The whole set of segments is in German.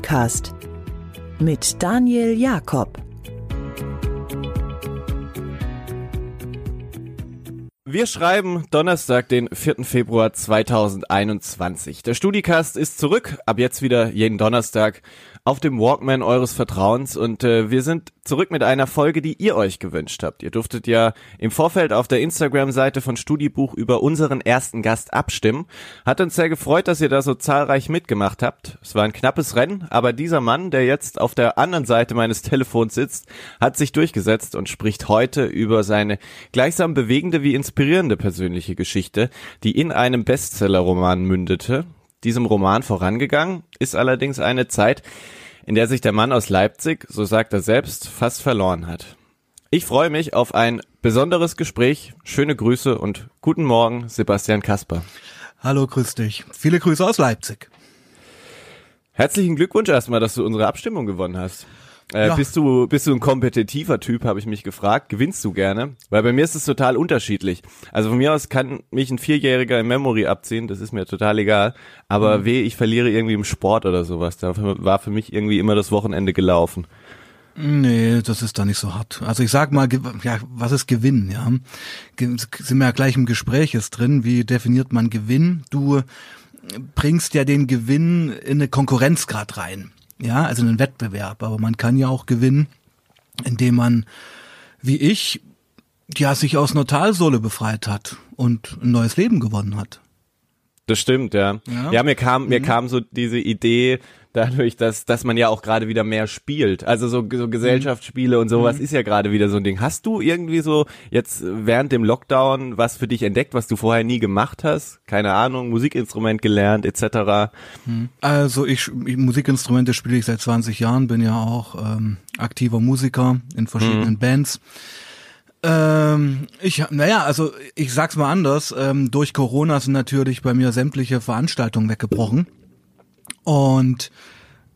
StudiCast mit Daniel Jakob. Wir schreiben Donnerstag, den 4. Februar 2021. Der Studicast ist zurück, ab jetzt wieder jeden Donnerstag auf dem Walkman eures Vertrauens und äh, wir sind zurück mit einer Folge, die ihr euch gewünscht habt. Ihr durftet ja im Vorfeld auf der Instagram-Seite von Studiebuch über unseren ersten Gast abstimmen. Hat uns sehr gefreut, dass ihr da so zahlreich mitgemacht habt. Es war ein knappes Rennen, aber dieser Mann, der jetzt auf der anderen Seite meines Telefons sitzt, hat sich durchgesetzt und spricht heute über seine gleichsam bewegende wie inspirierende persönliche Geschichte, die in einem Bestseller-Roman mündete. Diesem Roman vorangegangen ist allerdings eine Zeit, in der sich der Mann aus Leipzig, so sagt er selbst, fast verloren hat. Ich freue mich auf ein besonderes Gespräch. Schöne Grüße und guten Morgen, Sebastian Kasper. Hallo, grüß dich. Viele Grüße aus Leipzig. Herzlichen Glückwunsch erstmal, dass du unsere Abstimmung gewonnen hast. Äh, ja. Bist du bist du ein kompetitiver Typ, habe ich mich gefragt. Gewinnst du gerne? Weil bei mir ist es total unterschiedlich. Also von mir aus kann mich ein Vierjähriger in Memory abziehen, das ist mir total egal. Aber mhm. weh, ich verliere irgendwie im Sport oder sowas. Da war für mich irgendwie immer das Wochenende gelaufen. Nee, das ist da nicht so hart. Also ich sag mal, ja, was ist Gewinn, ja? Sind wir ja gleich im Gespräch ist drin, wie definiert man Gewinn? Du bringst ja den Gewinn in eine Konkurrenzgrad rein ja, also einen Wettbewerb. Aber man kann ja auch gewinnen, indem man, wie ich, ja, sich aus einer Talsohle befreit hat und ein neues Leben gewonnen hat. Das stimmt, ja. Ja, ja mir kam, mir mhm. kam so diese Idee, dadurch, dass, dass man ja auch gerade wieder mehr spielt. Also so, so Gesellschaftsspiele und sowas mhm. ist ja gerade wieder so ein Ding. Hast du irgendwie so jetzt während dem Lockdown was für dich entdeckt, was du vorher nie gemacht hast? Keine Ahnung, Musikinstrument gelernt etc. Mhm. Also ich, Musikinstrumente spiele ich seit 20 Jahren, bin ja auch ähm, aktiver Musiker in verschiedenen mhm. Bands. Ähm, ich, naja, also ich sag's mal anders. Ähm, durch Corona sind natürlich bei mir sämtliche Veranstaltungen weggebrochen. Und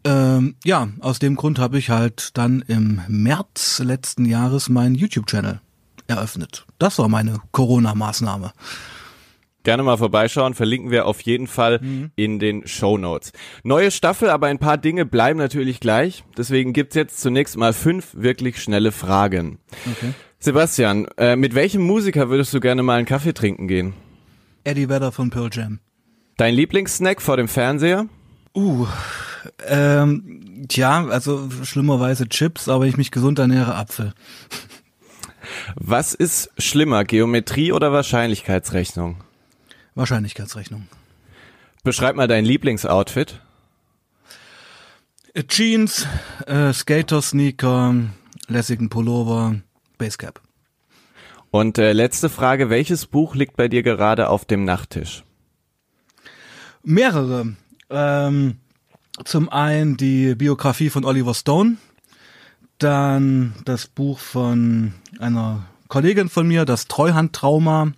ähm, ja, aus dem Grund habe ich halt dann im März letzten Jahres meinen YouTube-Channel eröffnet. Das war meine Corona-Maßnahme. Gerne mal vorbeischauen, verlinken wir auf jeden Fall mhm. in den Show Notes. Neue Staffel, aber ein paar Dinge bleiben natürlich gleich. Deswegen gibt's jetzt zunächst mal fünf wirklich schnelle Fragen. Okay. Sebastian, äh, mit welchem Musiker würdest du gerne mal einen Kaffee trinken gehen? Eddie Vedder von Pearl Jam. Dein Lieblingssnack vor dem Fernseher? Uh, ähm, tja, also schlimmerweise Chips, aber ich mich gesund ernähre, Apfel. Was ist schlimmer, Geometrie oder Wahrscheinlichkeitsrechnung? Wahrscheinlichkeitsrechnung. Beschreib mal dein Lieblingsoutfit. Äh, Jeans, äh, Skater-Sneaker, lässigen Pullover, Basecap. Und äh, letzte Frage, welches Buch liegt bei dir gerade auf dem Nachttisch? Mehrere. Ähm, zum einen die Biografie von Oliver Stone, dann das Buch von einer Kollegin von mir, das Treuhandtrauma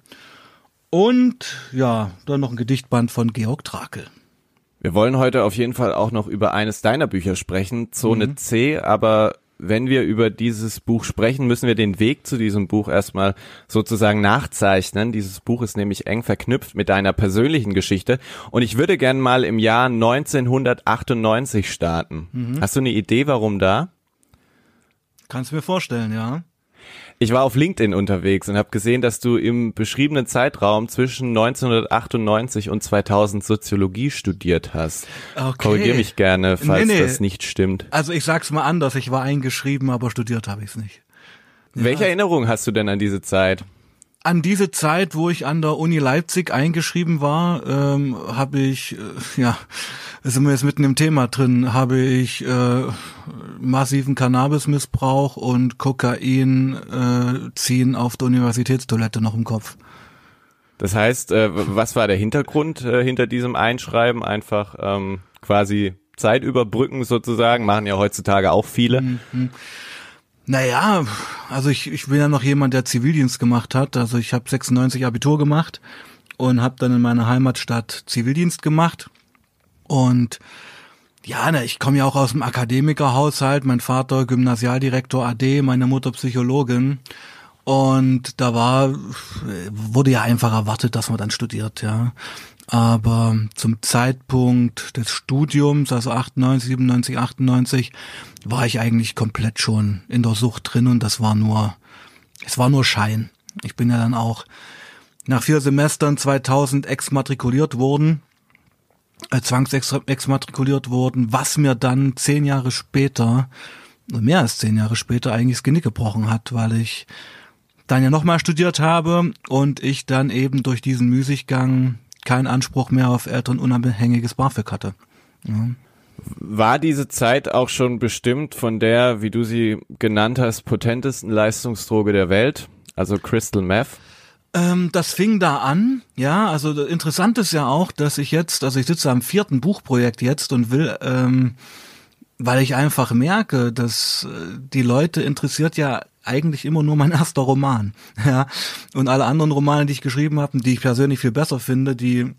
und ja, dann noch ein Gedichtband von Georg Trakel. Wir wollen heute auf jeden Fall auch noch über eines deiner Bücher sprechen, Zone mhm. C, aber wenn wir über dieses Buch sprechen, müssen wir den Weg zu diesem Buch erstmal sozusagen nachzeichnen. Dieses Buch ist nämlich eng verknüpft mit deiner persönlichen Geschichte. Und ich würde gern mal im Jahr 1998 starten. Mhm. Hast du eine Idee, warum da? Kannst du mir vorstellen, ja. Ich war auf LinkedIn unterwegs und habe gesehen, dass du im beschriebenen Zeitraum zwischen 1998 und 2000 Soziologie studiert hast. Okay. Korrigier mich gerne, falls nee, nee. das nicht stimmt. Also ich sag's mal anders, ich war eingeschrieben, aber studiert habe ich's nicht. Ja. Welche Erinnerung hast du denn an diese Zeit? An diese Zeit, wo ich an der Uni Leipzig eingeschrieben war, ähm, habe ich, äh, ja, sind wir jetzt mitten im Thema drin, habe ich äh, massiven Cannabismissbrauch und Kokain äh, ziehen auf der Universitätstoilette noch im Kopf. Das heißt, äh, was war der Hintergrund äh, hinter diesem Einschreiben? Einfach ähm, quasi Zeit überbrücken sozusagen, machen ja heutzutage auch viele. Mhm. Naja, also ich, ich bin ja noch jemand, der Zivildienst gemacht hat. Also ich habe 96 Abitur gemacht und habe dann in meiner Heimatstadt Zivildienst gemacht. Und ja, na, ich komme ja auch aus dem Akademikerhaushalt. Mein Vater Gymnasialdirektor AD, meine Mutter Psychologin. Und da war, wurde ja einfach erwartet, dass man dann studiert, ja. Aber zum Zeitpunkt des Studiums, also 98, 97, 98, war ich eigentlich komplett schon in der Sucht drin und das war nur, es war nur Schein. Ich bin ja dann auch nach vier Semestern 2000 exmatrikuliert worden, äh, zwangsexmatrikuliert worden, was mir dann zehn Jahre später, mehr als zehn Jahre später eigentlich das Genick gebrochen hat, weil ich dann ja nochmal studiert habe und ich dann eben durch diesen Müßiggang keinen Anspruch mehr auf elternunabhängiges BAföG hatte. Ja. War diese Zeit auch schon bestimmt von der, wie du sie genannt hast, potentesten Leistungsdroge der Welt, also Crystal Meth? Ähm, das fing da an, ja, also interessant ist ja auch, dass ich jetzt, also ich sitze am vierten Buchprojekt jetzt und will, ähm, weil ich einfach merke, dass äh, die Leute interessiert ja eigentlich immer nur mein erster Roman. Ja. Und alle anderen Romane, die ich geschrieben habe, die ich persönlich viel besser finde, die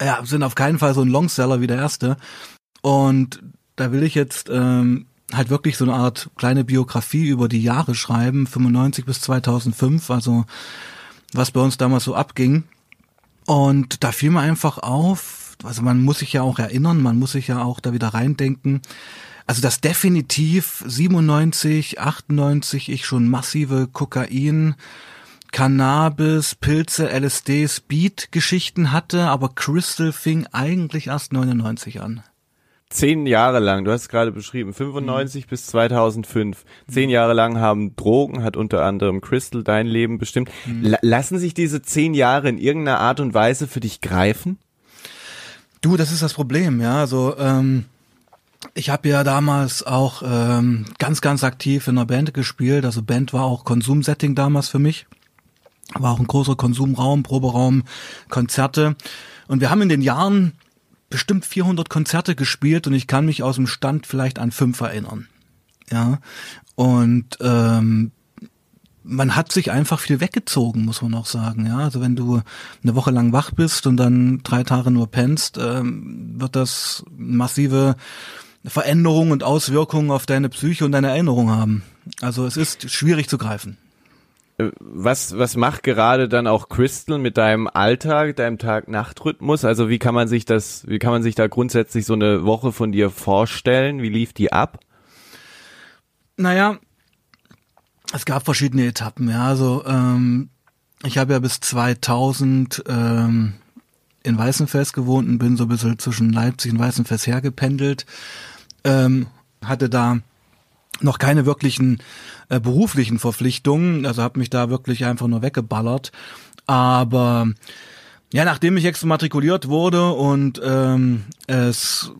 ja, sind auf keinen Fall so ein Longseller wie der erste. Und da will ich jetzt ähm, halt wirklich so eine Art kleine Biografie über die Jahre schreiben, 95 bis 2005, also was bei uns damals so abging. Und da fiel mir einfach auf, also man muss sich ja auch erinnern, man muss sich ja auch da wieder reindenken, also dass definitiv 97, 98 ich schon massive Kokain, Cannabis, Pilze, LSD, Speed-Geschichten hatte, aber Crystal fing eigentlich erst 99 an. Zehn Jahre lang, du hast es gerade beschrieben, 95 mhm. bis 2005. Zehn Jahre lang haben Drogen, hat unter anderem Crystal dein Leben bestimmt. Mhm. Lassen sich diese zehn Jahre in irgendeiner Art und Weise für dich greifen? Du, das ist das Problem, ja. Also ähm, ich habe ja damals auch ähm, ganz, ganz aktiv in einer Band gespielt. Also Band war auch Konsumsetting damals für mich. War auch ein großer Konsumraum, Proberaum, Konzerte. Und wir haben in den Jahren bestimmt 400 Konzerte gespielt und ich kann mich aus dem Stand vielleicht an fünf erinnern. Ja. Und ähm, man hat sich einfach viel weggezogen, muss man auch sagen. Ja, also wenn du eine Woche lang wach bist und dann drei Tage nur pennst, ähm, wird das massive Veränderungen und Auswirkungen auf deine Psyche und deine Erinnerung haben. Also es ist schwierig zu greifen. Äh, was, was macht gerade dann auch Crystal mit deinem Alltag, deinem Tag-Nacht-Rhythmus? Also wie kann man sich das, wie kann man sich da grundsätzlich so eine Woche von dir vorstellen? Wie lief die ab? Naja, es gab verschiedene Etappen, ja. Also ähm, ich habe ja bis 2000 ähm, in Weißenfels gewohnt und bin so ein bisschen zwischen Leipzig und Weißenfels hergependelt ähm, hatte da noch keine wirklichen äh, beruflichen Verpflichtungen, also habe mich da wirklich einfach nur weggeballert. Aber ja, nachdem ich exmatrikuliert wurde und ähm, es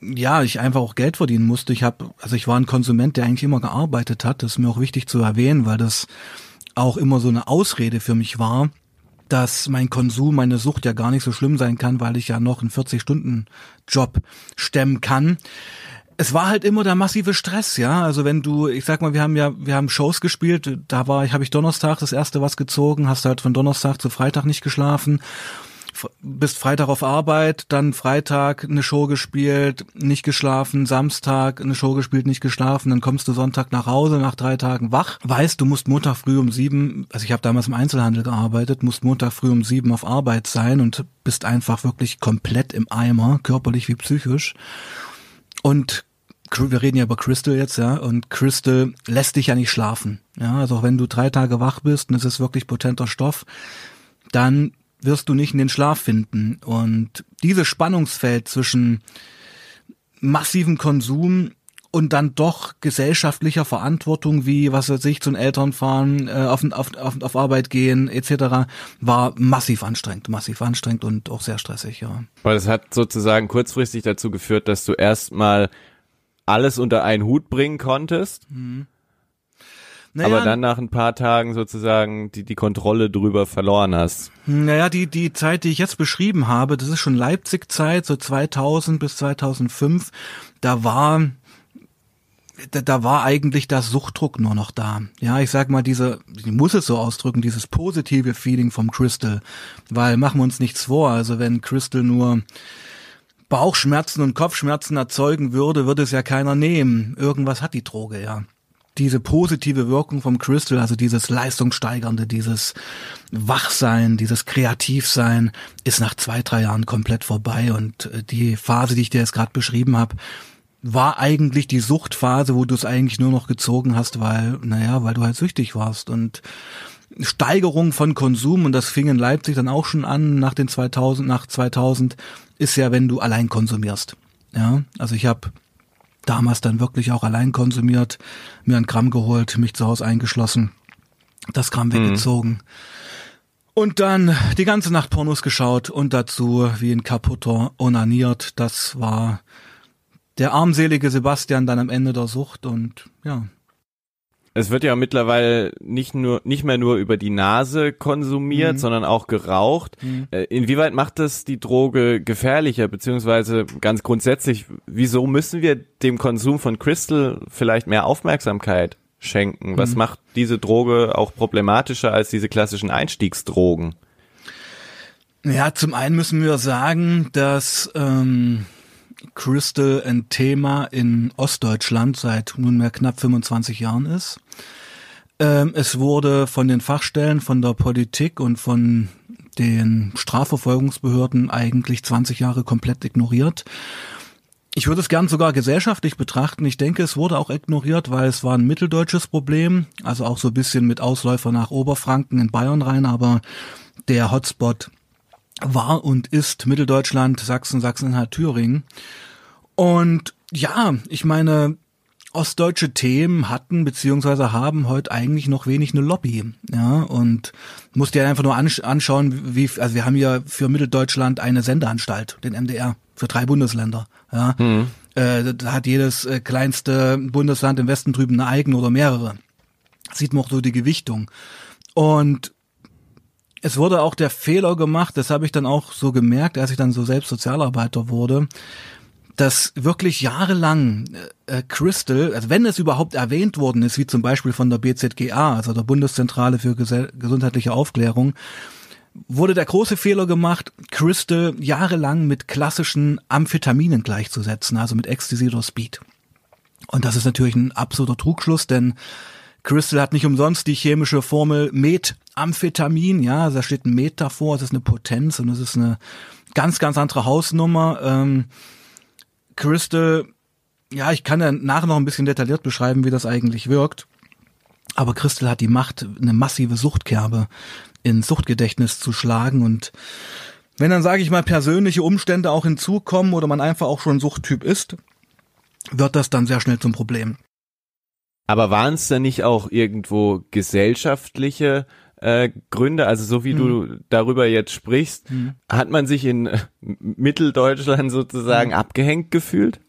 ja, ich einfach auch Geld verdienen musste. Ich habe, also ich war ein Konsument, der eigentlich immer gearbeitet hat. Das ist mir auch wichtig zu erwähnen, weil das auch immer so eine Ausrede für mich war, dass mein Konsum, meine Sucht ja gar nicht so schlimm sein kann, weil ich ja noch einen 40-Stunden-Job stemmen kann es war halt immer der massive Stress, ja. Also wenn du, ich sag mal, wir haben ja, wir haben Shows gespielt, da war ich, habe ich Donnerstag das erste was gezogen, hast halt von Donnerstag zu Freitag nicht geschlafen, bist Freitag auf Arbeit, dann Freitag eine Show gespielt, nicht geschlafen, Samstag eine Show gespielt, nicht geschlafen, dann kommst du Sonntag nach Hause nach drei Tagen wach, weißt, du musst Montag früh um sieben, also ich habe damals im Einzelhandel gearbeitet, musst Montag früh um sieben auf Arbeit sein und bist einfach wirklich komplett im Eimer, körperlich wie psychisch. Und wir reden ja über Crystal jetzt, ja, und Crystal lässt dich ja nicht schlafen. Ja, also auch wenn du drei Tage wach bist und es ist wirklich potenter Stoff, dann wirst du nicht in den Schlaf finden. Und dieses Spannungsfeld zwischen massivem Konsum und dann doch gesellschaftlicher Verantwortung, wie was weiß ich, zu den Eltern fahren, äh, auf, auf, auf, auf Arbeit gehen, etc., war massiv anstrengend, massiv anstrengend und auch sehr stressig, ja. Weil es hat sozusagen kurzfristig dazu geführt, dass du erstmal alles unter einen Hut bringen konntest. Mhm. Naja, aber dann nach ein paar Tagen sozusagen die, die Kontrolle drüber verloren hast. Naja, die, die Zeit, die ich jetzt beschrieben habe, das ist schon Leipzig-Zeit, so 2000 bis 2005. Da war, da, da war eigentlich das Suchtdruck nur noch da. Ja, ich sag mal, diese, ich muss es so ausdrücken, dieses positive Feeling vom Crystal. Weil machen wir uns nichts vor, also wenn Crystal nur Bauchschmerzen und Kopfschmerzen erzeugen würde, würde es ja keiner nehmen. Irgendwas hat die Droge, ja. diese positive Wirkung vom Crystal, also dieses leistungssteigernde, dieses Wachsein, dieses Kreativsein, ist nach zwei, drei Jahren komplett vorbei. Und äh, die Phase, die ich dir jetzt gerade beschrieben habe, war eigentlich die Suchtphase, wo du es eigentlich nur noch gezogen hast, weil, naja, weil du halt süchtig warst. Und Steigerung von Konsum, und das fing in Leipzig dann auch schon an nach den 2000, nach 2000, ist ja, wenn du allein konsumierst. Ja, also ich habe damals dann wirklich auch allein konsumiert, mir ein Gramm geholt, mich zu Hause eingeschlossen, das Gramm mhm. weggezogen. Und dann die ganze Nacht Pornos geschaut und dazu wie ein Kaputter onaniert. Das war der armselige Sebastian dann am Ende der Sucht und ja, es wird ja mittlerweile nicht nur nicht mehr nur über die Nase konsumiert, mhm. sondern auch geraucht. Mhm. Äh, inwieweit macht das die Droge gefährlicher, beziehungsweise ganz grundsätzlich, wieso müssen wir dem Konsum von Crystal vielleicht mehr Aufmerksamkeit schenken? Was mhm. macht diese Droge auch problematischer als diese klassischen Einstiegsdrogen? Ja, zum einen müssen wir sagen, dass ähm, Crystal ein Thema in Ostdeutschland seit nunmehr knapp 25 Jahren ist. Ähm, es wurde von den Fachstellen, von der Politik und von den Strafverfolgungsbehörden eigentlich 20 Jahre komplett ignoriert. Ich würde es gern sogar gesellschaftlich betrachten. Ich denke, es wurde auch ignoriert, weil es war ein mitteldeutsches Problem, also auch so ein bisschen mit Ausläufer nach Oberfranken in Bayern rein, aber der Hotspot war und ist Mitteldeutschland, Sachsen, Sachsen-Anhalt, Thüringen. Und ja, ich meine, ostdeutsche Themen hatten beziehungsweise haben heute eigentlich noch wenig eine Lobby. Ja, und musst dir einfach nur anschauen, wie, also wir haben ja für Mitteldeutschland eine Sendeanstalt, den MDR, für drei Bundesländer. Ja, mhm. äh, da hat jedes äh, kleinste Bundesland im Westen drüben eine eigene oder mehrere. Sieht man auch so die Gewichtung. Und es wurde auch der Fehler gemacht, das habe ich dann auch so gemerkt, als ich dann so selbst Sozialarbeiter wurde, dass wirklich jahrelang äh, Crystal, also wenn es überhaupt erwähnt worden ist, wie zum Beispiel von der BZGA, also der Bundeszentrale für Gesell gesundheitliche Aufklärung, wurde der große Fehler gemacht, Crystal jahrelang mit klassischen Amphetaminen gleichzusetzen, also mit Ecstasy oder Speed. Und das ist natürlich ein absoluter Trugschluss, denn Crystal hat nicht umsonst die chemische Formel Methamphetamin, ja, also da steht ein Met davor, es ist eine Potenz und es ist eine ganz, ganz andere Hausnummer. Ähm, Crystal, ja, ich kann ja nachher noch ein bisschen detailliert beschreiben, wie das eigentlich wirkt. Aber Crystal hat die Macht, eine massive Suchtkerbe ins Suchtgedächtnis zu schlagen und wenn dann, sage ich mal, persönliche Umstände auch hinzukommen oder man einfach auch schon Suchttyp ist, wird das dann sehr schnell zum Problem. Aber waren es denn nicht auch irgendwo gesellschaftliche äh, Gründe, also so wie hm. du darüber jetzt sprichst, hm. hat man sich in äh, Mitteldeutschland sozusagen hm. abgehängt gefühlt?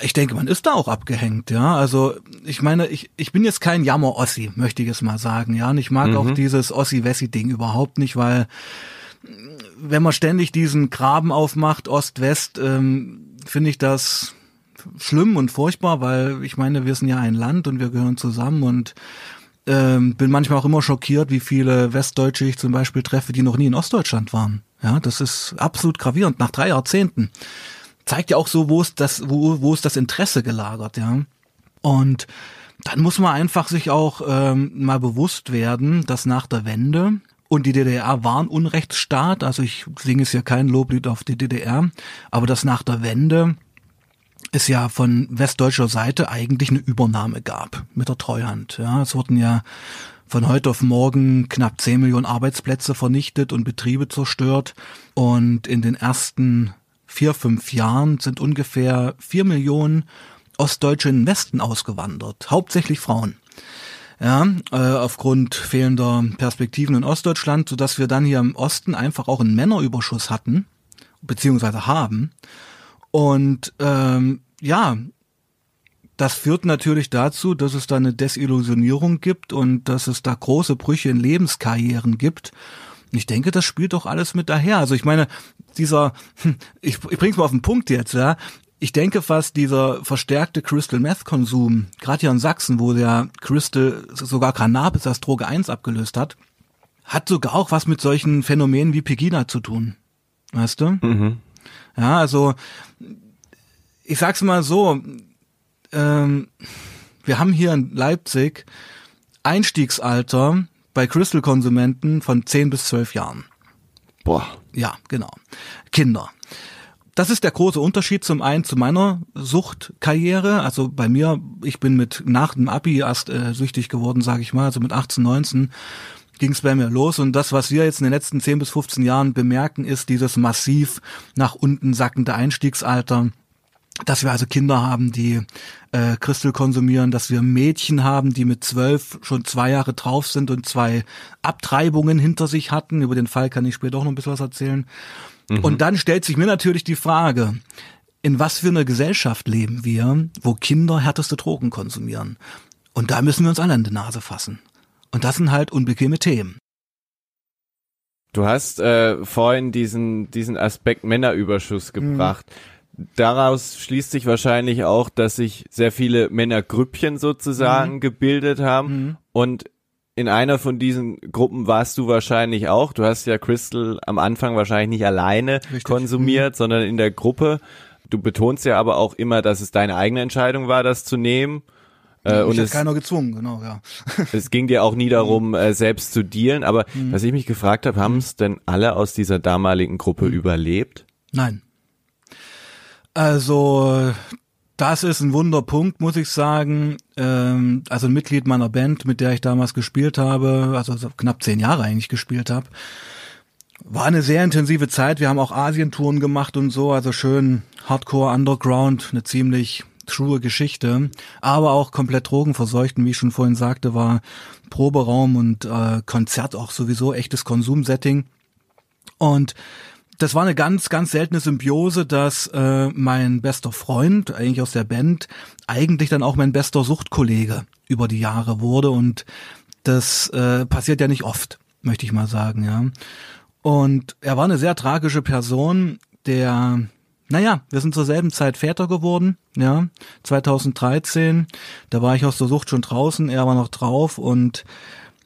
Ich denke, man ist da auch abgehängt, ja. Also ich meine, ich, ich bin jetzt kein Jammer-Ossi, möchte ich es mal sagen, ja. Und ich mag mhm. auch dieses Ossi-Wessi-Ding überhaupt nicht, weil wenn man ständig diesen Graben aufmacht, Ost-West, ähm, finde ich das schlimm und furchtbar, weil ich meine, wir sind ja ein Land und wir gehören zusammen und ähm, bin manchmal auch immer schockiert, wie viele Westdeutsche ich zum Beispiel treffe, die noch nie in Ostdeutschland waren. Ja, das ist absolut gravierend nach drei Jahrzehnten. Zeigt ja auch so, wo ist das, wo, wo ist das Interesse gelagert, ja. Und dann muss man einfach sich auch ähm, mal bewusst werden, dass nach der Wende und die DDR war ein Unrechtsstaat, also ich singe es ja kein Loblied auf die DDR, aber dass nach der Wende es ja von westdeutscher Seite eigentlich eine Übernahme gab mit der Treuhand. Ja, es wurden ja von heute auf morgen knapp 10 Millionen Arbeitsplätze vernichtet und Betriebe zerstört. Und in den ersten vier, fünf Jahren sind ungefähr vier Millionen Ostdeutsche in den Westen ausgewandert, hauptsächlich Frauen. Ja, äh, aufgrund fehlender Perspektiven in Ostdeutschland, so dass wir dann hier im Osten einfach auch einen Männerüberschuss hatten, beziehungsweise haben. Und ähm, ja, das führt natürlich dazu, dass es da eine Desillusionierung gibt und dass es da große Brüche in Lebenskarrieren gibt. Und ich denke, das spielt doch alles mit daher. Also ich meine, dieser, hm, ich, ich bring's mal auf den Punkt jetzt, ja. Ich denke fast, dieser verstärkte Crystal Meth Konsum, gerade hier in Sachsen, wo der Crystal sogar Cannabis als Droge 1 abgelöst hat, hat sogar auch was mit solchen Phänomenen wie Pegida zu tun. Weißt du? Mhm. Ja, also ich sag's mal so, ähm, Wir haben hier in Leipzig Einstiegsalter bei Crystal-Konsumenten von 10 bis 12 Jahren. Boah. Ja, genau. Kinder. Das ist der große Unterschied zum einen zu meiner Suchtkarriere. Also bei mir, ich bin mit nach dem Abi erst äh, süchtig geworden, sage ich mal, also mit 18, 19 ging es bei mir los. Und das, was wir jetzt in den letzten 10 bis 15 Jahren bemerken, ist dieses massiv nach unten sackende Einstiegsalter dass wir also Kinder haben, die äh, Christel konsumieren, dass wir Mädchen haben, die mit zwölf schon zwei Jahre drauf sind und zwei Abtreibungen hinter sich hatten. Über den Fall kann ich später auch noch ein bisschen was erzählen. Mhm. Und dann stellt sich mir natürlich die Frage, in was für einer Gesellschaft leben wir, wo Kinder härteste Drogen konsumieren? Und da müssen wir uns alle an die Nase fassen. Und das sind halt unbequeme Themen. Du hast äh, vorhin diesen, diesen Aspekt Männerüberschuss mhm. gebracht. Mhm daraus schließt sich wahrscheinlich auch, dass sich sehr viele Männergrüppchen sozusagen mhm. gebildet haben mhm. und in einer von diesen Gruppen warst du wahrscheinlich auch. Du hast ja Crystal am Anfang wahrscheinlich nicht alleine Richtig. konsumiert, mhm. sondern in der Gruppe. Du betonst ja aber auch immer, dass es deine eigene Entscheidung war, das zu nehmen. Ja, äh, und es keiner gezwungen, genau, ja. es ging dir auch nie darum, äh, selbst zu dealen, aber mhm. was ich mich gefragt habe, haben es denn alle aus dieser damaligen Gruppe mhm. überlebt? Nein. Also das ist ein Wunderpunkt, muss ich sagen. Ähm, also ein Mitglied meiner Band, mit der ich damals gespielt habe, also knapp zehn Jahre eigentlich gespielt habe. War eine sehr intensive Zeit. Wir haben auch Asientouren gemacht und so, also schön Hardcore Underground, eine ziemlich true Geschichte, aber auch komplett drogenverseucht. Und wie ich schon vorhin sagte, war Proberaum und äh, Konzert auch sowieso echtes Konsumsetting. Und das war eine ganz, ganz seltene Symbiose, dass äh, mein bester Freund, eigentlich aus der Band, eigentlich dann auch mein bester Suchtkollege über die Jahre wurde. Und das äh, passiert ja nicht oft, möchte ich mal sagen, ja. Und er war eine sehr tragische Person, der, naja, wir sind zur selben Zeit Väter geworden, ja, 2013. Da war ich aus der Sucht schon draußen, er war noch drauf und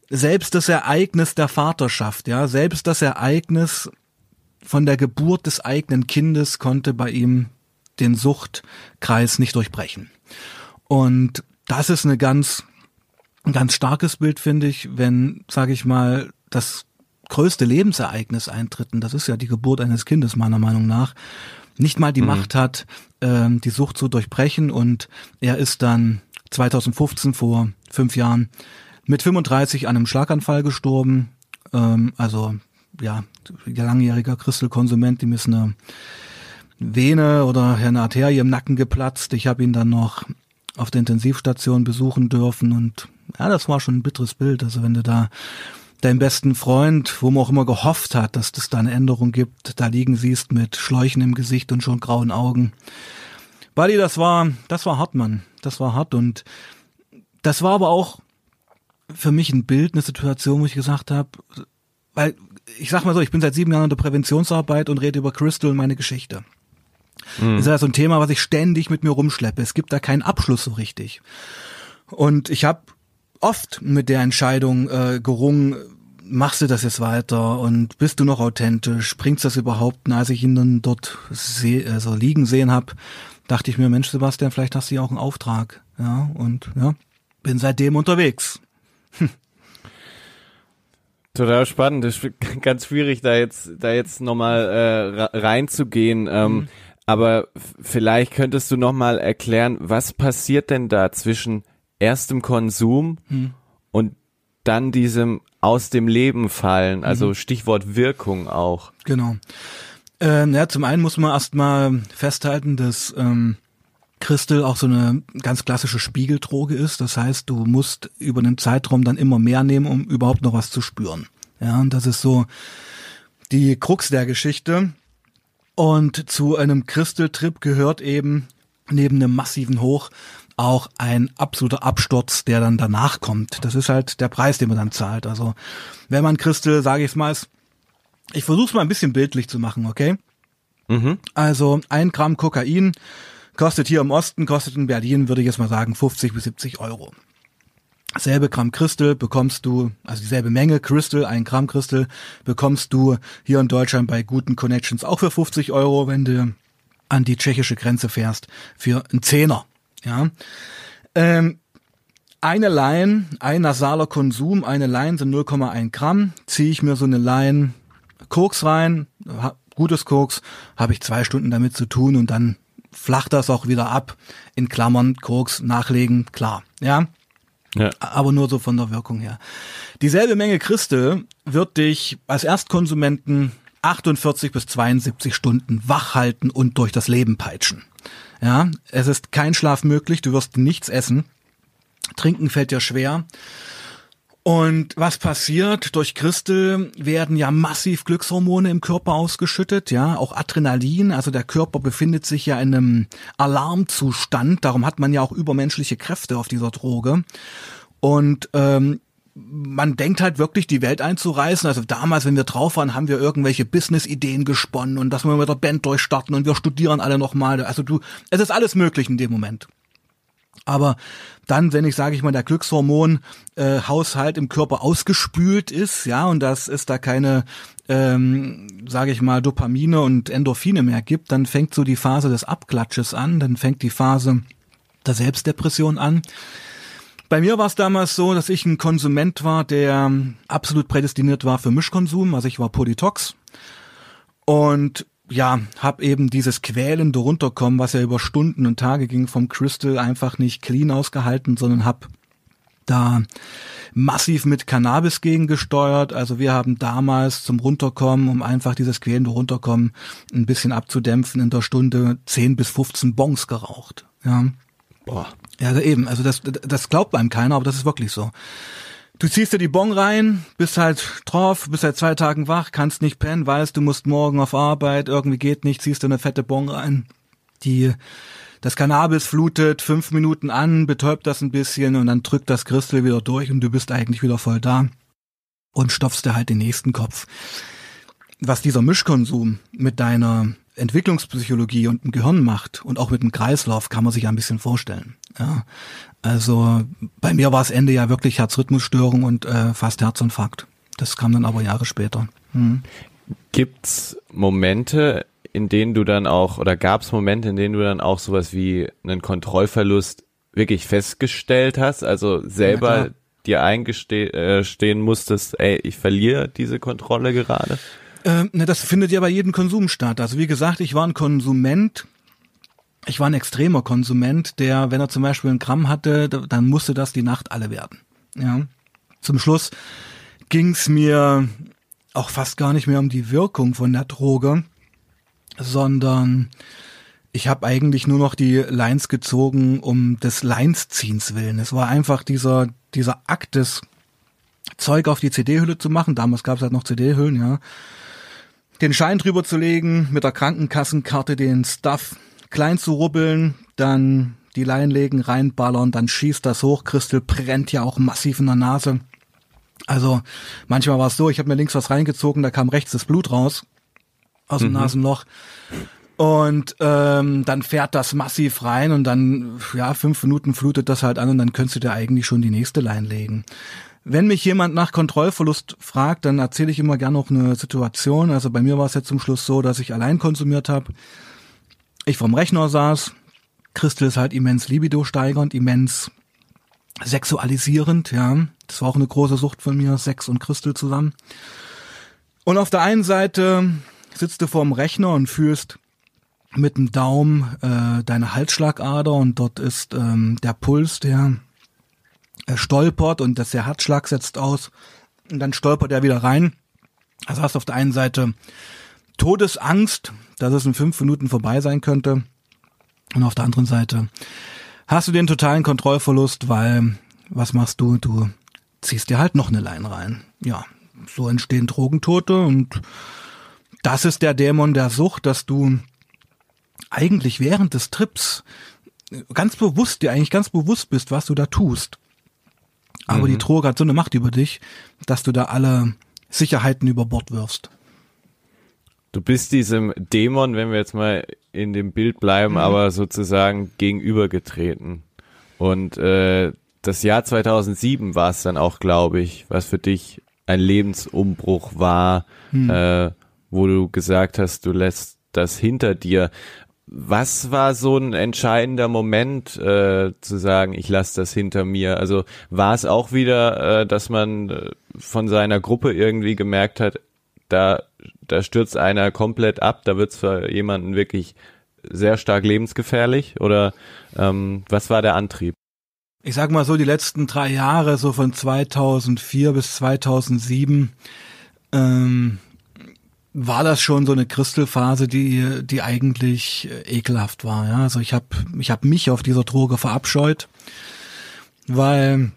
selbst das Ereignis der Vaterschaft, ja, selbst das Ereignis von der Geburt des eigenen Kindes konnte bei ihm den Suchtkreis nicht durchbrechen. Und das ist eine ganz, ein ganz starkes Bild, finde ich, wenn, sage ich mal, das größte Lebensereignis eintritt, und das ist ja die Geburt eines Kindes meiner Meinung nach, nicht mal die mhm. Macht hat, ähm, die Sucht zu durchbrechen. Und er ist dann 2015 vor fünf Jahren mit 35 an einem Schlaganfall gestorben. Ähm, also ja, langjähriger Crystal-Konsument, ihm ist eine Vene oder eine Arterie im Nacken geplatzt. Ich habe ihn dann noch auf der Intensivstation besuchen dürfen und ja, das war schon ein bitteres Bild. Also wenn du da deinen besten Freund, wo man auch immer gehofft hat, dass das da eine Änderung gibt, da liegen siehst mit Schläuchen im Gesicht und schon grauen Augen. Buddy, das war, das war hart, Mann. Das war hart und das war aber auch für mich ein Bild, eine Situation, wo ich gesagt habe, weil ich sag mal so, ich bin seit sieben Jahren in der Präventionsarbeit und rede über Crystal und meine Geschichte. Mhm. Das ist ja so ein Thema, was ich ständig mit mir rumschleppe. Es gibt da keinen Abschluss so richtig. Und ich habe oft mit der Entscheidung äh, gerungen, machst du das jetzt weiter und bist du noch authentisch? Bringst das überhaupt? Und als ich ihn dann dort seh, also liegen sehen hab, dachte ich mir, Mensch, Sebastian, vielleicht hast du ja auch einen Auftrag. Ja, und ja, bin seitdem unterwegs. Hm. Total spannend. Das ist ganz schwierig, da jetzt, da jetzt nochmal äh, reinzugehen. Ähm, mhm. Aber vielleicht könntest du nochmal erklären, was passiert denn da zwischen erstem Konsum mhm. und dann diesem aus dem Leben fallen, also mhm. Stichwort Wirkung auch. Genau. Ähm, ja, zum einen muss man erstmal festhalten, dass ähm, Crystal auch so eine ganz klassische Spiegeldroge ist. Das heißt, du musst über den Zeitraum dann immer mehr nehmen, um überhaupt noch was zu spüren. Ja, und das ist so die Krux der Geschichte. Und zu einem Crystal-Trip gehört eben neben einem massiven Hoch auch ein absoluter Absturz, der dann danach kommt. Das ist halt der Preis, den man dann zahlt. Also wenn man Crystal, sage ich es mal, ich versuche es mal ein bisschen bildlich zu machen, okay? Mhm. Also ein Gramm Kokain Kostet hier im Osten, kostet in Berlin, würde ich jetzt mal sagen, 50 bis 70 Euro. Selbe Gramm Crystal bekommst du, also dieselbe Menge Crystal, ein Gramm Crystal bekommst du hier in Deutschland bei guten Connections auch für 50 Euro, wenn du an die tschechische Grenze fährst, für einen Zehner. Ja. Ähm, eine Line, ein nasaler Konsum, eine Line sind 0,1 Gramm, ziehe ich mir so eine Line Koks rein, gutes Koks, habe ich zwei Stunden damit zu tun und dann flacht das auch wieder ab. In Klammern, Koks, nachlegen, klar, ja. Ja. Aber nur so von der Wirkung her. Dieselbe Menge Christel wird dich als Erstkonsumenten 48 bis 72 Stunden wach halten und durch das Leben peitschen. Ja, es ist kein Schlaf möglich, du wirst nichts essen. Trinken fällt dir schwer. Und was passiert? Durch Christel werden ja massiv Glückshormone im Körper ausgeschüttet, ja, auch Adrenalin. Also der Körper befindet sich ja in einem Alarmzustand. Darum hat man ja auch übermenschliche Kräfte auf dieser Droge. Und ähm, man denkt halt wirklich, die Welt einzureißen. Also damals, wenn wir drauf waren, haben wir irgendwelche Business-Ideen gesponnen und dass wir mit der Band durchstarten und wir studieren alle nochmal. Also du, es ist alles möglich in dem Moment. Aber dann, wenn ich, sage ich mal, der Glückshormon äh, Haushalt im Körper ausgespült ist, ja, und dass es da keine, ähm, sage ich mal, Dopamine und Endorphine mehr gibt, dann fängt so die Phase des Abklatsches an, dann fängt die Phase der Selbstdepression an. Bei mir war es damals so, dass ich ein Konsument war, der absolut prädestiniert war für Mischkonsum. Also ich war Polytox und ja, hab eben dieses quälende Runterkommen, was ja über Stunden und Tage ging vom Crystal, einfach nicht clean ausgehalten, sondern hab da massiv mit Cannabis gegengesteuert. Also wir haben damals zum Runterkommen, um einfach dieses quälende Runterkommen ein bisschen abzudämpfen, in der Stunde 10 bis 15 Bongs geraucht. Ja. Boah. Ja, eben. Also das, das glaubt einem keiner, aber das ist wirklich so. Du ziehst dir die Bon rein, bist halt drauf, bist seit zwei Tagen wach, kannst nicht pennen, weißt, du musst morgen auf Arbeit, irgendwie geht nicht, ziehst dir eine fette Bon rein, die das Cannabis flutet fünf Minuten an, betäubt das ein bisschen und dann drückt das Christel wieder durch und du bist eigentlich wieder voll da und stopfst dir halt den nächsten Kopf. Was dieser Mischkonsum mit deiner Entwicklungspsychologie und dem Gehirn macht und auch mit dem Kreislauf kann man sich ein bisschen vorstellen. Ja, also bei mir war es Ende ja wirklich Herzrhythmusstörung und äh, fast Herzinfarkt. Das kam dann aber Jahre später. Hm. Gibt's Momente, in denen du dann auch, oder gab's Momente, in denen du dann auch sowas wie einen Kontrollverlust wirklich festgestellt hast? Also selber ja, dir eingestehen äh, musstest, ey, ich verliere diese Kontrolle gerade? Ne, das findet ja bei jedem Konsum statt. Also wie gesagt, ich war ein Konsument, ich war ein extremer Konsument, der, wenn er zum Beispiel ein Gramm hatte, dann musste das die Nacht alle werden. Ja. Zum Schluss ging's mir auch fast gar nicht mehr um die Wirkung von der Droge, sondern ich habe eigentlich nur noch die Lines gezogen um des Linesziehens willen. Es war einfach dieser dieser Akt des Zeug auf die CD-Hülle zu machen. Damals gab es halt noch CD-Hüllen, ja. Den Schein drüber zu legen, mit der Krankenkassenkarte den Stuff klein zu rubbeln, dann die Leinen legen, reinballern, dann schießt das hoch. Christel brennt ja auch massiv in der Nase. Also manchmal war es so, ich habe mir links was reingezogen, da kam rechts das Blut raus aus dem mhm. Nasenloch. Und ähm, dann fährt das massiv rein und dann, ja, fünf Minuten flutet das halt an und dann könntest du dir eigentlich schon die nächste Line legen. Wenn mich jemand nach Kontrollverlust fragt, dann erzähle ich immer gerne noch eine Situation. Also bei mir war es jetzt zum Schluss so, dass ich allein konsumiert habe ich vom Rechner saß. Christel ist halt immens libido steigernd, immens sexualisierend, ja. Das war auch eine große Sucht von mir, Sex und Christel zusammen. Und auf der einen Seite sitzt du vorm Rechner und fühlst mit dem Daumen äh, deine Halsschlagader und dort ist ähm, der Puls, der äh, stolpert und das der Herzschlag setzt aus und dann stolpert er wieder rein. Also hast du auf der einen Seite Todesangst, dass es in fünf Minuten vorbei sein könnte. Und auf der anderen Seite hast du den totalen Kontrollverlust, weil was machst du? Du ziehst dir halt noch eine Leine rein. Ja, so entstehen Drogentote und das ist der Dämon der Sucht, dass du eigentlich während des Trips ganz bewusst, dir eigentlich ganz bewusst bist, was du da tust. Aber mhm. die Droge hat so eine Macht über dich, dass du da alle Sicherheiten über Bord wirfst. Du bist diesem Dämon, wenn wir jetzt mal in dem Bild bleiben, mhm. aber sozusagen gegenübergetreten. Und äh, das Jahr 2007 war es dann auch, glaube ich, was für dich ein Lebensumbruch war, mhm. äh, wo du gesagt hast, du lässt das hinter dir. Was war so ein entscheidender Moment äh, zu sagen, ich lasse das hinter mir? Also war es auch wieder, äh, dass man äh, von seiner Gruppe irgendwie gemerkt hat, da, da stürzt einer komplett ab, da wird es für jemanden wirklich sehr stark lebensgefährlich? Oder ähm, was war der Antrieb? Ich sag mal so, die letzten drei Jahre, so von 2004 bis 2007, ähm, war das schon so eine Christelphase, die die eigentlich äh, ekelhaft war. Ja? Also ich habe ich hab mich auf dieser Droge verabscheut, weil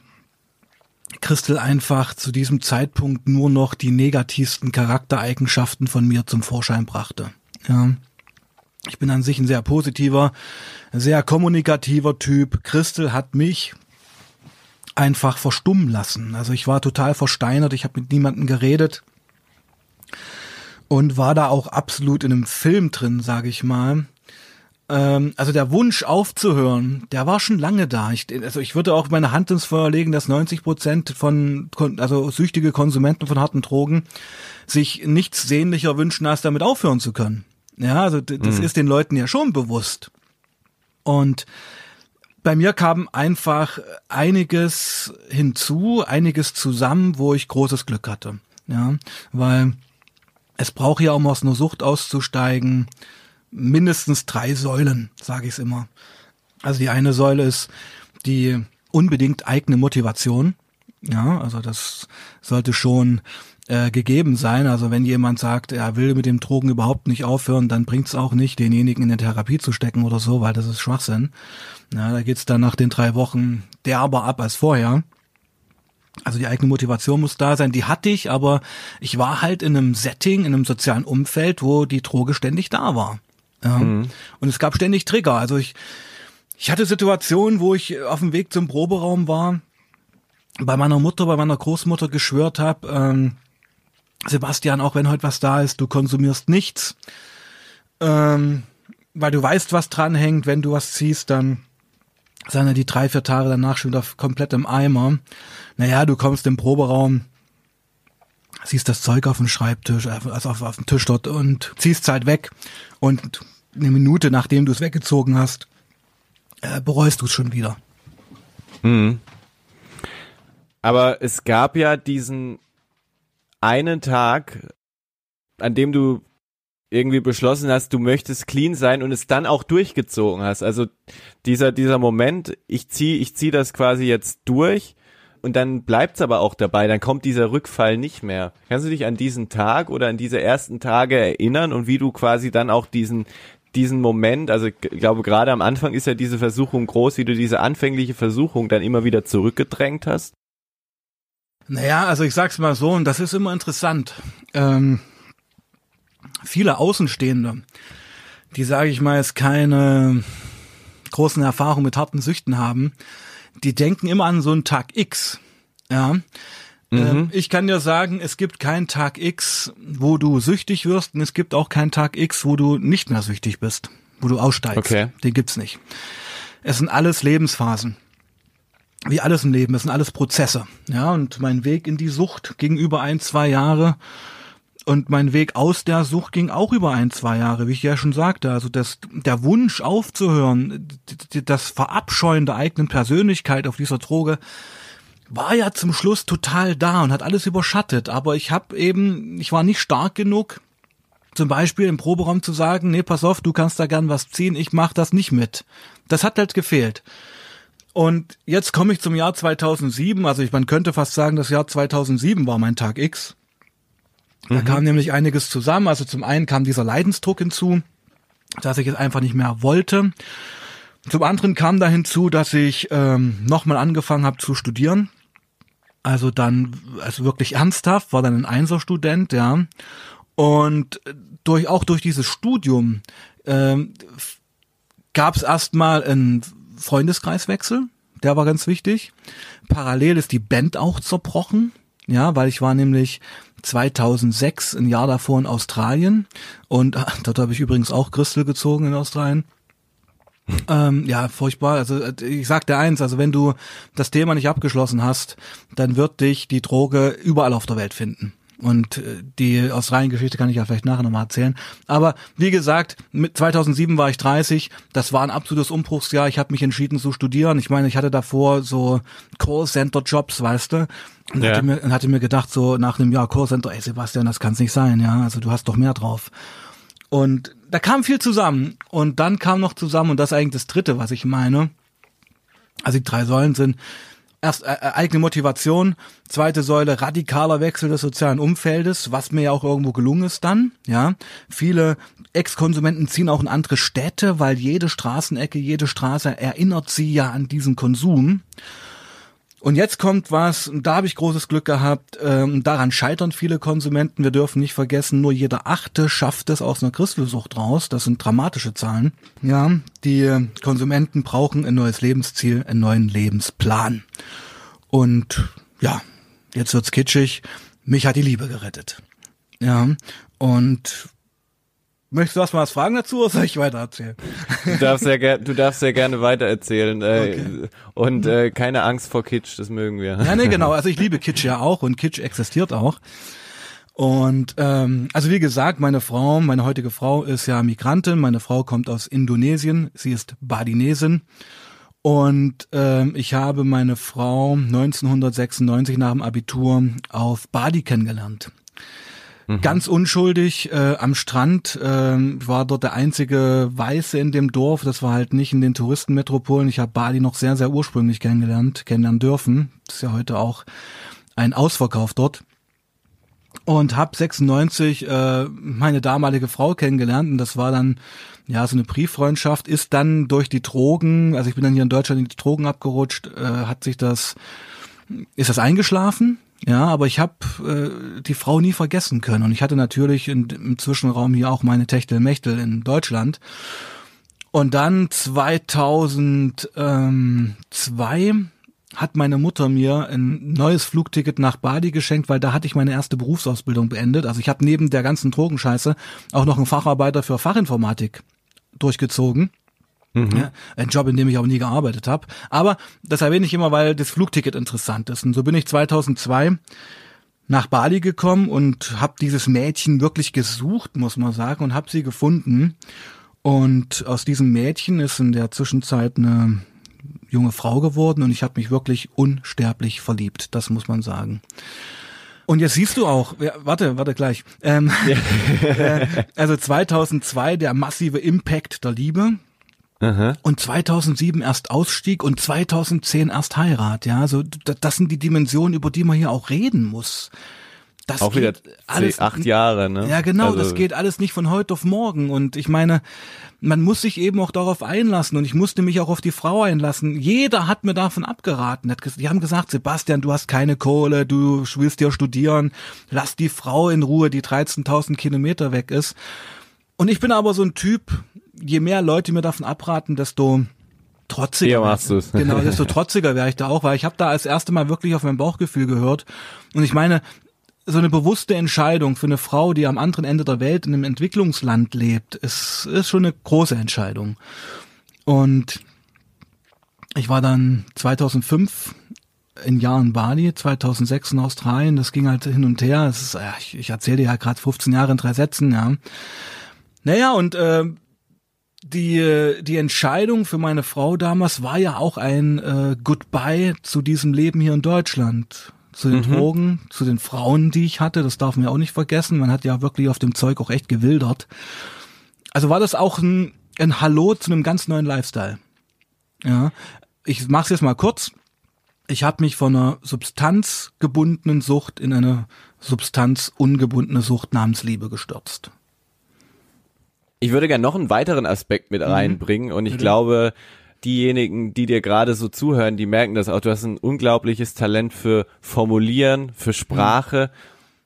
Christel einfach zu diesem Zeitpunkt nur noch die negativsten Charaktereigenschaften von mir zum Vorschein brachte. Ja. Ich bin an sich ein sehr positiver, sehr kommunikativer Typ. Christel hat mich einfach verstummen lassen. Also ich war total versteinert, ich habe mit niemandem geredet und war da auch absolut in einem Film drin, sage ich mal. Ähm, also der Wunsch aufzuhören, der war schon lange da. Ich, also ich würde auch meine Hand ins Feuer legen, dass 90 Prozent von, also süchtige Konsumenten von harten Drogen sich nichts sehnlicher wünschen, als damit aufhören zu können. Ja, also das mhm. ist den Leuten ja schon bewusst. Und bei mir kam einfach einiges hinzu, einiges zusammen, wo ich großes Glück hatte. Ja, weil es braucht ja, um aus einer Sucht auszusteigen, mindestens drei Säulen, sage ich es immer. Also die eine Säule ist die unbedingt eigene Motivation. Ja, also das sollte schon äh, gegeben sein. Also wenn jemand sagt, er will mit dem Drogen überhaupt nicht aufhören, dann bringt es auch nicht, denjenigen in eine Therapie zu stecken oder so, weil das ist Schwachsinn. Ja, da geht's dann nach den drei Wochen derber ab als vorher. Also die eigene Motivation muss da sein, die hatte ich, aber ich war halt in einem Setting, in einem sozialen Umfeld, wo die Droge ständig da war. Ja. Mhm. Und es gab ständig Trigger. Also ich, ich hatte Situationen, wo ich auf dem Weg zum Proberaum war, bei meiner Mutter, bei meiner Großmutter geschwört habe, ähm, Sebastian, auch wenn heute was da ist, du konsumierst nichts, ähm, weil du weißt, was dranhängt. Wenn du was ziehst, dann ja die drei, vier Tage danach schon wieder komplett im Eimer. Naja, du kommst im Proberaum, siehst das Zeug auf dem Schreibtisch, also auf, auf dem Tisch dort und ziehst es halt weg. Und eine Minute nachdem du es weggezogen hast, äh, bereust du es schon wieder. Mhm. Aber es gab ja diesen einen Tag, an dem du irgendwie beschlossen hast, du möchtest clean sein und es dann auch durchgezogen hast. Also dieser dieser Moment, ich zieh ich zieh das quasi jetzt durch und dann bleibt's aber auch dabei, dann kommt dieser Rückfall nicht mehr. Kannst du dich an diesen Tag oder an diese ersten Tage erinnern und wie du quasi dann auch diesen diesen Moment, also ich glaube gerade am Anfang ist ja diese Versuchung groß, wie du diese anfängliche Versuchung dann immer wieder zurückgedrängt hast? Naja, also ich sag's mal so, und das ist immer interessant. Ähm, viele Außenstehende, die, sage ich mal, jetzt keine großen Erfahrungen mit harten Süchten haben, die denken immer an so einen Tag X. Ja. Mhm. Ähm, ich kann dir sagen, es gibt keinen Tag X, wo du süchtig wirst, und es gibt auch keinen Tag X, wo du nicht mehr süchtig bist, wo du aussteigst. Okay. Den gibt's nicht. Es sind alles Lebensphasen wie alles im Leben, das sind alles Prozesse. Ja, und mein Weg in die Sucht ging über ein, zwei Jahre. Und mein Weg aus der Sucht ging auch über ein, zwei Jahre, wie ich ja schon sagte. Also das, der Wunsch aufzuhören, das Verabscheuen der eigenen Persönlichkeit auf dieser Droge, war ja zum Schluss total da und hat alles überschattet. Aber ich habe eben, ich war nicht stark genug, zum Beispiel im Proberaum zu sagen, nee, pass auf, du kannst da gern was ziehen, ich mach das nicht mit. Das hat halt gefehlt. Und jetzt komme ich zum Jahr 2007. Also ich, man könnte fast sagen, das Jahr 2007 war mein Tag X. Da mhm. kam nämlich einiges zusammen. Also zum einen kam dieser Leidensdruck hinzu, dass ich es einfach nicht mehr wollte. Zum anderen kam da hinzu, dass ich ähm, nochmal angefangen habe zu studieren. Also dann, also wirklich ernsthaft, war dann ein Einserstudent, ja. Und durch auch durch dieses Studium ähm, gab es erstmal ein Freundeskreiswechsel, der war ganz wichtig. Parallel ist die Band auch zerbrochen, ja, weil ich war nämlich 2006, ein Jahr davor in Australien und ah, dort habe ich übrigens auch Christel gezogen in Australien. Ähm, ja, furchtbar. Also äh, ich sag dir eins, also wenn du das Thema nicht abgeschlossen hast, dann wird dich die Droge überall auf der Welt finden. Und äh, die Australien-Geschichte kann ich ja vielleicht nachher nochmal erzählen. Aber wie gesagt, mit 2007 war ich 30. Das war ein absolutes Umbruchsjahr. Ich habe mich entschieden zu studieren. Ich meine, ich hatte davor so Callcenter-Jobs, weißt du. Und, Ja. hatte mir, und hatte mir gedacht, so nach einem Jahr Callcenter, ey Sebastian, das kann's nicht sein, ja. Also du hast doch mehr drauf. Und da kam viel zusammen. Und dann kam noch zusammen, und das ist eigentlich das Dritte, was ich meine. Also die drei Säulen sind erst äh, äh, eigene Motivation, zweite Säule radikaler Wechsel des sozialen Umfeldes, was mir ja auch irgendwo gelungen ist dann, ja. Viele Ex-Konsumenten ziehen auch in andere Städte, weil jede Straßenecke, jede Straße erinnert sie ja an diesen Konsum. Und jetzt kommt was, da habe ich großes Glück gehabt, ähm, daran scheitern viele Konsumenten. Wir dürfen nicht vergessen, nur jeder Achte schafft es aus einer Christelsucht raus. Das sind dramatische Zahlen. Ja, die Konsumenten brauchen ein neues Lebensziel, einen neuen Lebensplan. Und ja, jetzt wird's kitschig. Mich hat die Liebe gerettet. Ja, und möchtest du erst mal was fragen dazu oder soll ich weiter erzählen? Du darfst sehr, ger du darfst sehr gerne weitererzählen. Äh, Okay. Und äh, keine Angst vor Kitsch, das mögen wir. Ja, nee, genau. Also ich liebe Kitsch ja auch und Kitsch existiert auch. Und ähm, also wie gesagt, meine Frau, meine heutige Frau ist ja Migrantin. Meine Frau kommt aus Indonesien. Sie ist Badinesin. Und ähm, ich habe meine Frau 1996 nach dem Abitur auf Bali kennengelernt. Ganz unschuldig äh, am Strand. ich war dort der einzige Weiße in dem Dorf. Das war halt nicht in den Touristenmetropolen. Ich habe Bali noch sehr, sehr ursprünglich kennengelernt, kennenlernen dürfen. Das ist ja heute auch ein Ausverkauf dort. Und habe 96 äh, meine damalige Frau kennengelernt und das war dann ja so eine Brieffreundschaft. Ist dann durch die Drogen, also ich bin dann hier in Deutschland in die Drogen abgerutscht, äh, hat sich das ist das eingeschlafen. Ja, aber ich habe äh, die Frau nie vergessen können. Und ich hatte natürlich in, im Zwischenraum hier auch meine Techtelmechtel in Deutschland. Und dann 2002 hat meine Mutter mir ein neues Flugticket nach Bali geschenkt, weil da hatte ich meine erste Berufsausbildung beendet. Also ich habe neben der ganzen Drogenscheiße auch noch einen Facharbeiter für Fachinformatik durchgezogen. Ja, ein Job, in dem ich auch nie gearbeitet habe. Aber das erwähne ich immer, weil das Flugticket interessant ist. Und so bin ich 2002 nach Bali gekommen und habe dieses Mädchen wirklich gesucht, muss man sagen, und habe sie gefunden. Und aus diesem Mädchen ist in der Zwischenzeit eine junge Frau geworden und ich habe mich wirklich unsterblich verliebt, das muss man sagen. Und jetzt siehst du auch, ja, warte, warte gleich. Ähm, äh, also 2002 der massive Impact der Liebe, Aha. und 2007 erst Ausstieg und 2010 erst Heirat, ja, also das sind die Dimensionen, über die man hier auch reden muss. Das Auch wieder zehn, acht Jahre, ne? Ja, genau, Also- das geht alles nicht von heute auf morgen und ich meine, man muss sich eben auch darauf einlassen und ich musste mich auch auf die Frau einlassen. Jeder hat mir davon abgeraten. Die haben gesagt, Sebastian, du hast keine Kohle, du willst ja studieren, lass die Frau in Ruhe, die 13.000 Kilometer weg ist. Und ich bin aber so ein Typ, je mehr Leute mir davon abraten, desto trotziger. Wär- machst du's. Genau, desto trotziger wäre ich da auch, weil ich habe da als erste Mal wirklich auf mein Bauchgefühl gehört. Und ich meine, so eine bewusste Entscheidung für eine Frau, die am anderen Ende der Welt in einem Entwicklungsland lebt, ist, ist schon eine große Entscheidung. Und ich war dann 2005 in Jahren Bali, 2006 in Australien, das ging halt hin und her. Ist, ja, ich, ich erzähle dir ja gerade 15 Jahre in drei Sätzen, ja. Naja, und äh, die, die Entscheidung für meine Frau damals war ja auch ein äh, Goodbye zu diesem Leben hier in Deutschland. Zu den Drogen, zu den Frauen, die ich hatte, das darf man ja auch nicht vergessen. Man hat ja wirklich auf dem Zeug auch echt gewildert. Also war das auch ein, ein Hallo zu einem ganz neuen Lifestyle. Ja, ich mach's jetzt mal kurz. Ich habe mich von einer substanzgebundenen Sucht in eine substanzungebundene Sucht namens Liebe gestürzt. Ich würde gerne noch einen weiteren Aspekt Mhm. mit reinbringen und ich glaube, diejenigen, die dir gerade so zuhören, die merken das auch. Du hast ein unglaubliches Talent für Formulieren, für Sprache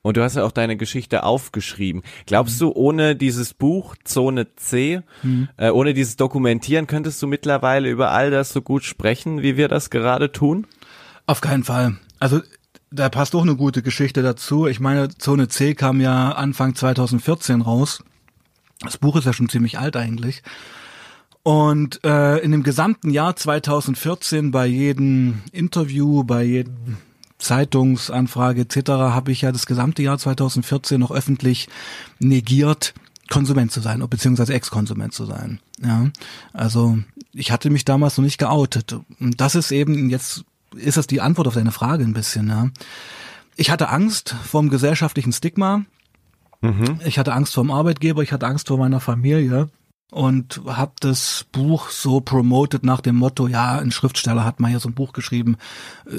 und du hast ja auch deine Geschichte aufgeschrieben. Glaubst du, ohne dieses Buch Zone C, äh, ohne dieses Dokumentieren, könntest du mittlerweile über all das so gut sprechen, wie wir das gerade tun? Auf keinen Fall. Also da passt auch eine gute Geschichte dazu. Ich meine, Zone C kam ja Anfang 2014 raus. Das Buch ist ja schon ziemlich alt eigentlich. Und äh, in dem gesamten Jahr 2014 bei jedem Interview, bei jedem Zeitungsanfrage etc. habe ich ja das gesamte Jahr 2014 noch öffentlich negiert, Konsument zu sein, beziehungsweise Ex-Konsument zu sein. Ja, also ich hatte mich damals noch nicht geoutet. Und das ist eben jetzt ist das die Antwort auf deine Frage ein bisschen. Ja. Ich hatte Angst vom gesellschaftlichen Stigma. Mhm. Ich hatte Angst vom Arbeitgeber. Ich hatte Angst vor meiner Familie und habe das Buch so promoted nach dem Motto, ja, ein Schriftsteller hat mal hier so ein Buch geschrieben, äh,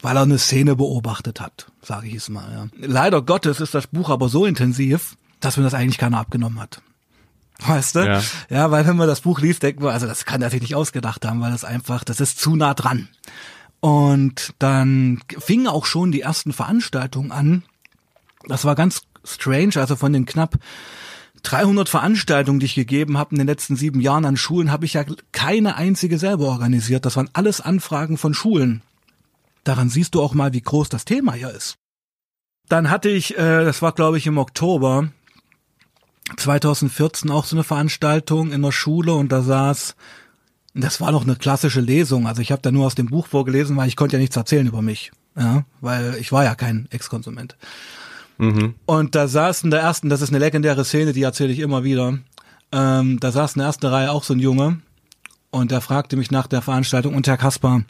weil er eine Szene beobachtet hat, sage ich es mal. Ja. Leider Gottes ist das Buch aber so intensiv, dass mir das eigentlich keiner abgenommen hat. Weißt du? Ja. ja, weil wenn man das Buch liest, denkt man, also das kann er sich nicht ausgedacht haben, weil das einfach, das ist zu nah dran. Und dann fingen auch schon die ersten Veranstaltungen an. Das war ganz strange, also von den knapp 300 Veranstaltungen, die ich gegeben habe in den letzten sieben Jahren an Schulen, habe ich ja keine einzige selber organisiert. Das waren alles Anfragen von Schulen. Daran siehst du auch mal, wie groß das Thema hier ist. Dann hatte ich, äh, das war glaube ich im Oktober 2014 auch so eine Veranstaltung in der Schule und da saß, das war noch eine klassische Lesung. Also ich habe da nur aus dem Buch vorgelesen, weil ich konnte ja nichts erzählen über mich, ja, weil ich war ja kein Ex-Konsument. Mhm. Und da saß in der ersten, das ist eine legendäre Szene, die erzähle ich immer wieder. Ähm, da saß in der ersten Reihe auch so ein Junge und der fragte mich nach der Veranstaltung, und Herr Kaspar,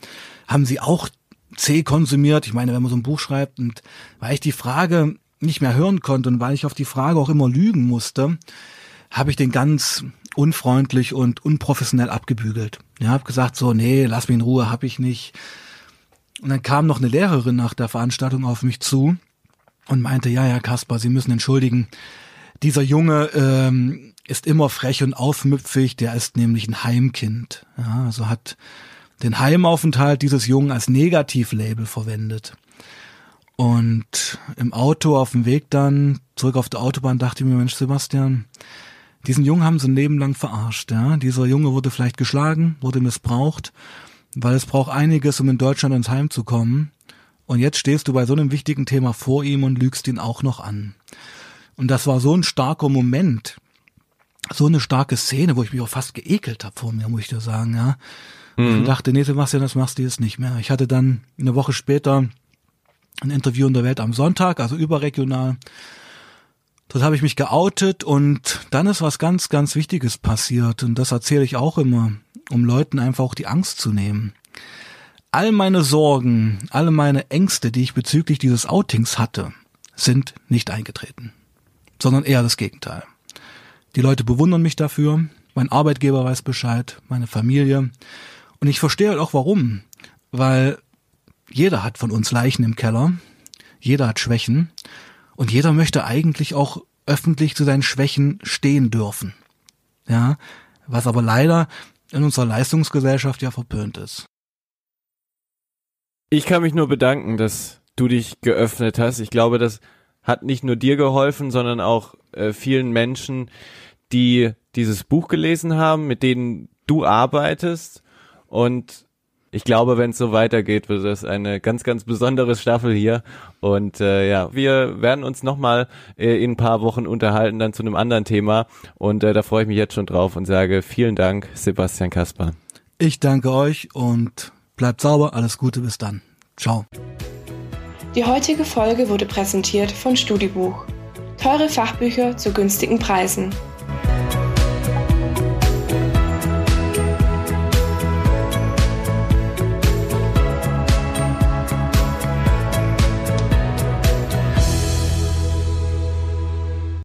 haben Sie auch C konsumiert? Ich meine, wenn man so ein Buch schreibt und weil ich die Frage nicht mehr hören konnte und weil ich auf die Frage auch immer lügen musste, habe ich den ganz unfreundlich und unprofessionell abgebügelt. Ja, habe gesagt so, nee, lass mich in Ruhe, hab ich nicht. Und dann kam noch eine Lehrerin nach der Veranstaltung auf mich zu und meinte, ja, ja, Kaspar, Sie müssen entschuldigen, dieser Junge ähm, ist immer frech und aufmüpfig, der ist nämlich ein Heimkind. Ja, also hat den Heimaufenthalt dieses Jungen als Negativlabel verwendet. Und im Auto auf dem Weg dann zurück auf der Autobahn dachte ich mir, Mensch, Sebastian, diesen Jungen haben sie ein Leben lang verarscht. Ja? Dieser Junge wurde vielleicht geschlagen, wurde missbraucht, weil es braucht einiges, um in Deutschland ins Heim zu kommen. Und jetzt stehst du bei so einem wichtigen Thema vor ihm und lügst ihn auch noch an. Und das war so ein starker Moment, so eine starke Szene, wo ich mich auch fast geekelt habe vor mir, muss ich dir sagen, ja. Mhm. Und dachte, nee, Sebastian, das machst du jetzt nicht mehr. Ich hatte dann eine Woche später ein Interview in der Welt am Sonntag, also überregional. Dort habe ich mich geoutet und dann ist was ganz, ganz Wichtiges passiert. Und das erzähle ich auch immer, um Leuten einfach auch die Angst zu nehmen all meine Sorgen, alle meine Ängste, die ich bezüglich dieses Outings hatte, sind nicht eingetreten, sondern eher das Gegenteil. Die Leute bewundern mich dafür, mein Arbeitgeber weiß Bescheid, meine Familie. Und ich verstehe halt auch warum, weil jeder hat von uns Leichen im Keller, jeder hat Schwächen und jeder möchte eigentlich auch öffentlich zu seinen Schwächen stehen dürfen. Ja, was aber leider in unserer Leistungsgesellschaft ja verpönt ist. Ich kann mich nur bedanken, dass du dich geöffnet hast. Ich glaube, das hat nicht nur dir geholfen, sondern auch äh, vielen Menschen, die dieses Buch gelesen haben, mit denen du arbeitest. Und ich glaube, wenn es so weitergeht, wird das eine ganz, ganz besondere Staffel hier. Und äh, ja, wir werden uns nochmal äh, in ein paar Wochen unterhalten, dann zu einem anderen Thema. Und äh, da freue ich mich jetzt schon drauf und sage vielen Dank, Sebastian Kasper. Ich danke euch und Bleibt sauber, alles Gute, bis dann. Ciao. Die heutige Folge wurde präsentiert von Studibuch. Teure Fachbücher zu günstigen Preisen.